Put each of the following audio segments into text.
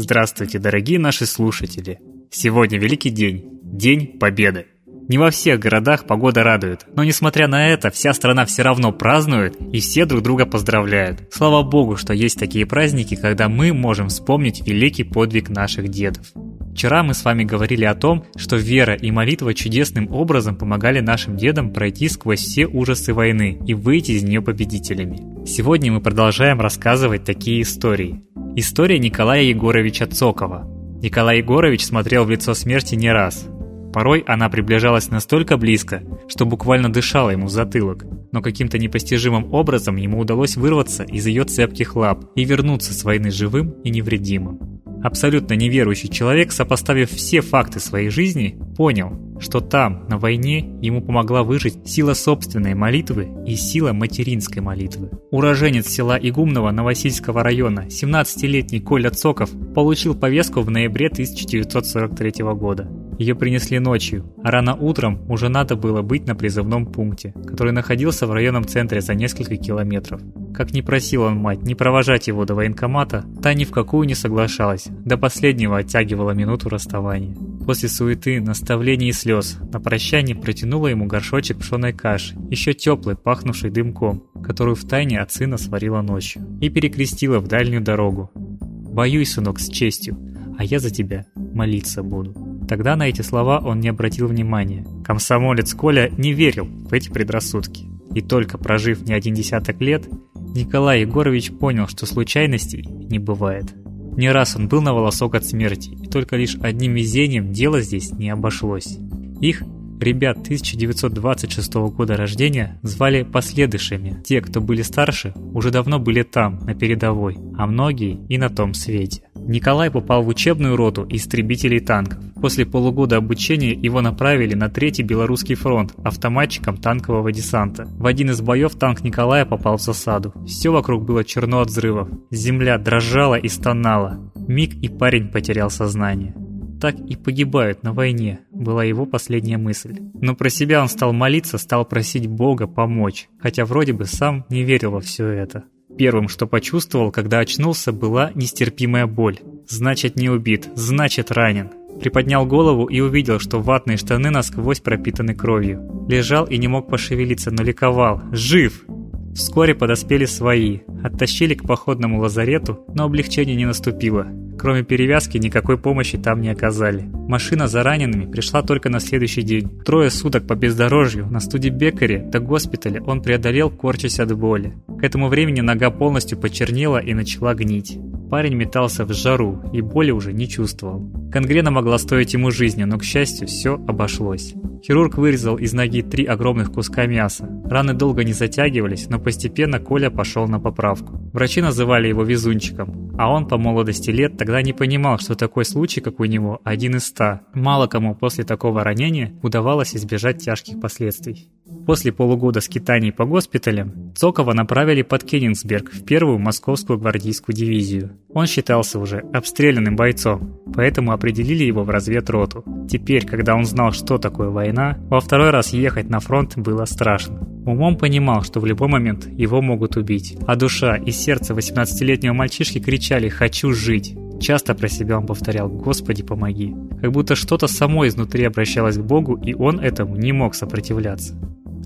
Здравствуйте, дорогие наши слушатели! Сегодня великий день, День Победы. Не во всех городах погода радует, но несмотря на это, вся страна все равно празднует и все друг друга поздравляют. Слава богу, что есть такие праздники, когда мы можем вспомнить великий подвиг наших дедов. Вчера мы с вами говорили о том, что вера и молитва чудесным образом помогали нашим дедам пройти сквозь все ужасы войны и выйти из нее победителями. Сегодня мы продолжаем рассказывать такие истории. История Николая Егоровича Цокова. Николай Егорович смотрел в лицо смерти не раз. Порой она приближалась настолько близко, что буквально дышала ему в затылок, но каким-то непостижимым образом ему удалось вырваться из ее цепких лап и вернуться с войны живым и невредимым. Абсолютно неверующий человек, сопоставив все факты своей жизни, понял, что там, на войне, ему помогла выжить сила собственной молитвы и сила материнской молитвы. Уроженец села Игумного Новосильского района, 17-летний Коля Цоков, получил повестку в ноябре 1943 года. Ее принесли ночью, а рано утром уже надо было быть на призывном пункте, который находился в районном центре за несколько километров. Как ни просил он мать не провожать его до военкомата, та ни в какую не соглашалась, до последнего оттягивала минуту расставания. После суеты, наставлений и слез, на прощание протянула ему горшочек пшеной каши, еще теплой, пахнувшей дымком, которую втайне от сына сварила ночью, и перекрестила в дальнюю дорогу. «Боюсь, сынок, с честью, а я за тебя молиться буду». Тогда на эти слова он не обратил внимания. Комсомолец Коля не верил в эти предрассудки. И только прожив не один десяток лет, Николай Егорович понял, что случайностей не бывает. Не раз он был на волосок от смерти, и только лишь одним везением дело здесь не обошлось. Их, ребят 1926 года рождения, звали последующими. Те, кто были старше, уже давно были там, на передовой, а многие и на том свете. Николай попал в учебную роту истребителей танков. После полугода обучения его направили на Третий Белорусский фронт автоматчиком танкового десанта. В один из боев танк Николая попал в засаду. Все вокруг было черно от взрывов. Земля дрожала и стонала. Миг и парень потерял сознание. Так и погибают на войне, была его последняя мысль. Но про себя он стал молиться, стал просить Бога помочь, хотя вроде бы сам не верил во все это. Первым, что почувствовал, когда очнулся, была нестерпимая боль. Значит, не убит, значит, ранен. Приподнял голову и увидел, что ватные штаны насквозь пропитаны кровью. Лежал и не мог пошевелиться, но ликовал. Жив! Вскоре подоспели свои. Оттащили к походному лазарету, но облегчение не наступило. Кроме перевязки, никакой помощи там не оказали. Машина за ранеными пришла только на следующий день. Трое суток по бездорожью на Студебекаре до госпиталя он преодолел, корчась от боли. К этому времени нога полностью почернела и начала гнить. Парень метался в жару и боли уже не чувствовал. Конгрена могла стоить ему жизни, но, к счастью, все обошлось. Хирург вырезал из ноги три огромных куска мяса. Раны долго не затягивались, но постепенно Коля пошел на поправку. Врачи называли его везунчиком, а он по молодости лет тогда не понимал, что такой случай, как у него, один из ста. Мало кому после такого ранения удавалось избежать тяжких последствий. После полугода скитаний по госпиталям Цокова направили под Кенигсберг в первую московскую гвардейскую дивизию. Он считался уже обстрелянным бойцом, поэтому определили его в разведроту. Теперь, когда он знал, что такое война, во второй раз ехать на фронт было страшно. Умом понимал, что в любой момент его могут убить, а душа и сердце 18-летнего мальчишки кричали «хочу жить». Часто про себя он повторял «Господи, помоги». Как будто что-то само изнутри обращалось к Богу, и он этому не мог сопротивляться.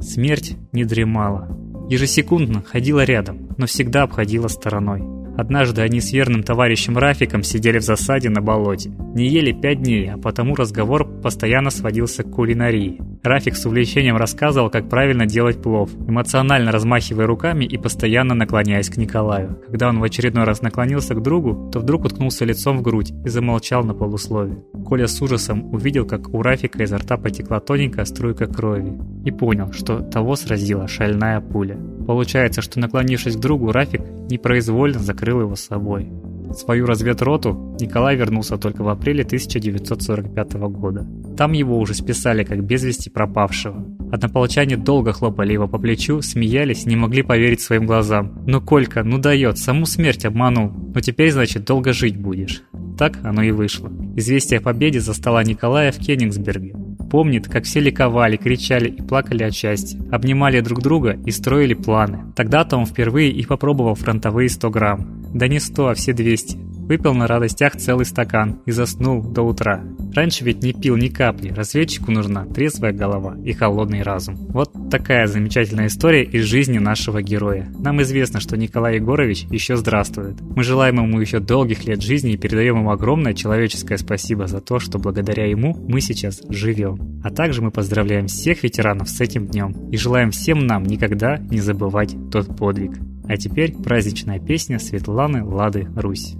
Смерть не дремала. Ежесекундно ходила рядом, но всегда обходила стороной. Однажды они с верным товарищем Рафиком сидели в засаде на болоте. Не ели пять дней, а потому разговор постоянно сводился к кулинарии. Рафик с увлечением рассказывал, как правильно делать плов, эмоционально размахивая руками и постоянно наклоняясь к Николаю. Когда он в очередной раз наклонился к другу, то вдруг уткнулся лицом в грудь и замолчал на полуслове. Коля с ужасом увидел, как у Рафика изо рта потекла тоненькая струйка крови и понял, что того сразила шальная пуля. Получается, что наклонившись к другу, Рафик непроизвольно закрыл его собой. Свою разведроту Николай вернулся только в апреле 1945 года. Там его уже списали как без вести пропавшего. Однополчане долго хлопали его по плечу, смеялись, не могли поверить своим глазам. «Ну, Колька, ну дает, саму смерть обманул. Ну теперь, значит, долго жить будешь». Так оно и вышло. Известие о победе застала Николая в Кенигсберге. Помнит, как все ликовали, кричали и плакали от счастья, обнимали друг друга и строили планы. Тогда-то он впервые и попробовал фронтовые 100 грамм. Да не 100, а все 200. Выпил на радостях целый стакан и заснул до утра. Раньше ведь не пил ни капли, разведчику нужна трезвая голова и холодный разум. Вот такая замечательная история из жизни нашего героя. Нам известно, что Николай Егорович еще здравствует. Мы желаем ему еще долгих лет жизни и передаем ему огромное человеческое спасибо за то, что благодаря ему мы сейчас живем. А также мы поздравляем всех ветеранов с этим днем и желаем всем нам никогда не забывать тот подвиг. А теперь праздничная песня Светланы Лады Русь.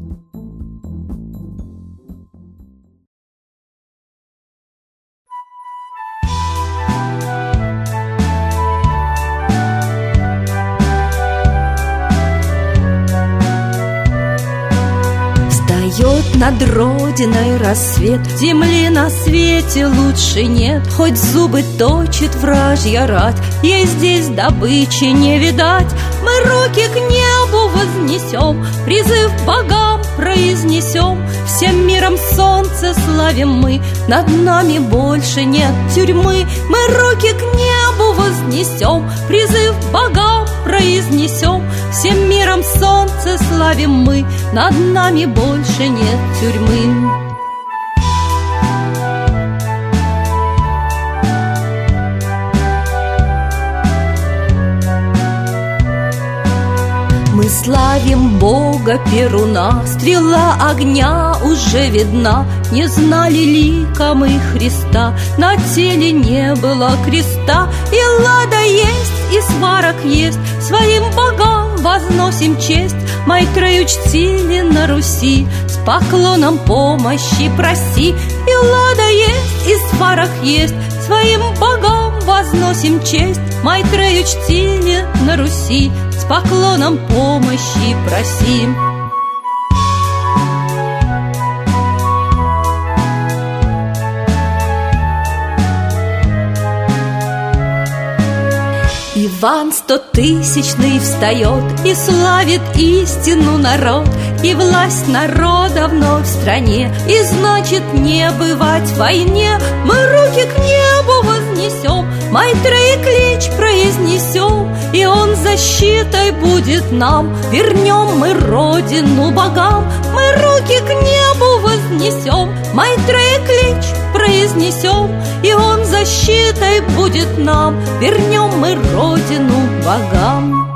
Над родиной рассвет. Земли на свете лучше нет Хоть зубы точит вражья рать. Ей здесь добычи не видать Мы руки к небу вознесем Призыв богам произнесем. Всем миром солнце славим мы Над нами больше нет тюрьмы. Мы руки к небу вознесем Призыв богам произнесем. Всем миром солнце славим мы Над нами больше нет тюрьмы Мы славим Бога Перуна, Стрела огня уже видна, Не знали лика мы Христа, На теле не было креста, И лада есть, и сварок есть, Своим богам возносим честь, Майтрею чтили на Руси, С поклоном помощи проси, И лада есть, и сварок есть, Своим богам возносим честь, Майтрею чтили на Руси, С поклоном помощи просим. Иван стотысячный встает И славит истину народ И власть народа вновь в стране И значит не бывать в войне Мы руки к небу Майтрей клич произнесем И он защитой будет нам. Вернем мы родину богам Мы руки к небу вознесем. Майтрей клич произнесем И он защитой будет нам. Вернем мы родину богам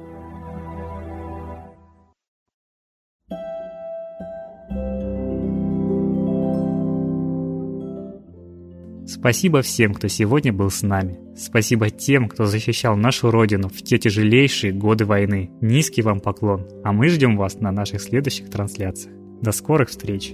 Спасибо всем, кто сегодня был с нами. Спасибо тем, кто защищал нашу Родину в те тяжелейшие годы войны. Низкий вам поклон, а мы ждем вас на наших следующих трансляциях. До скорых встреч!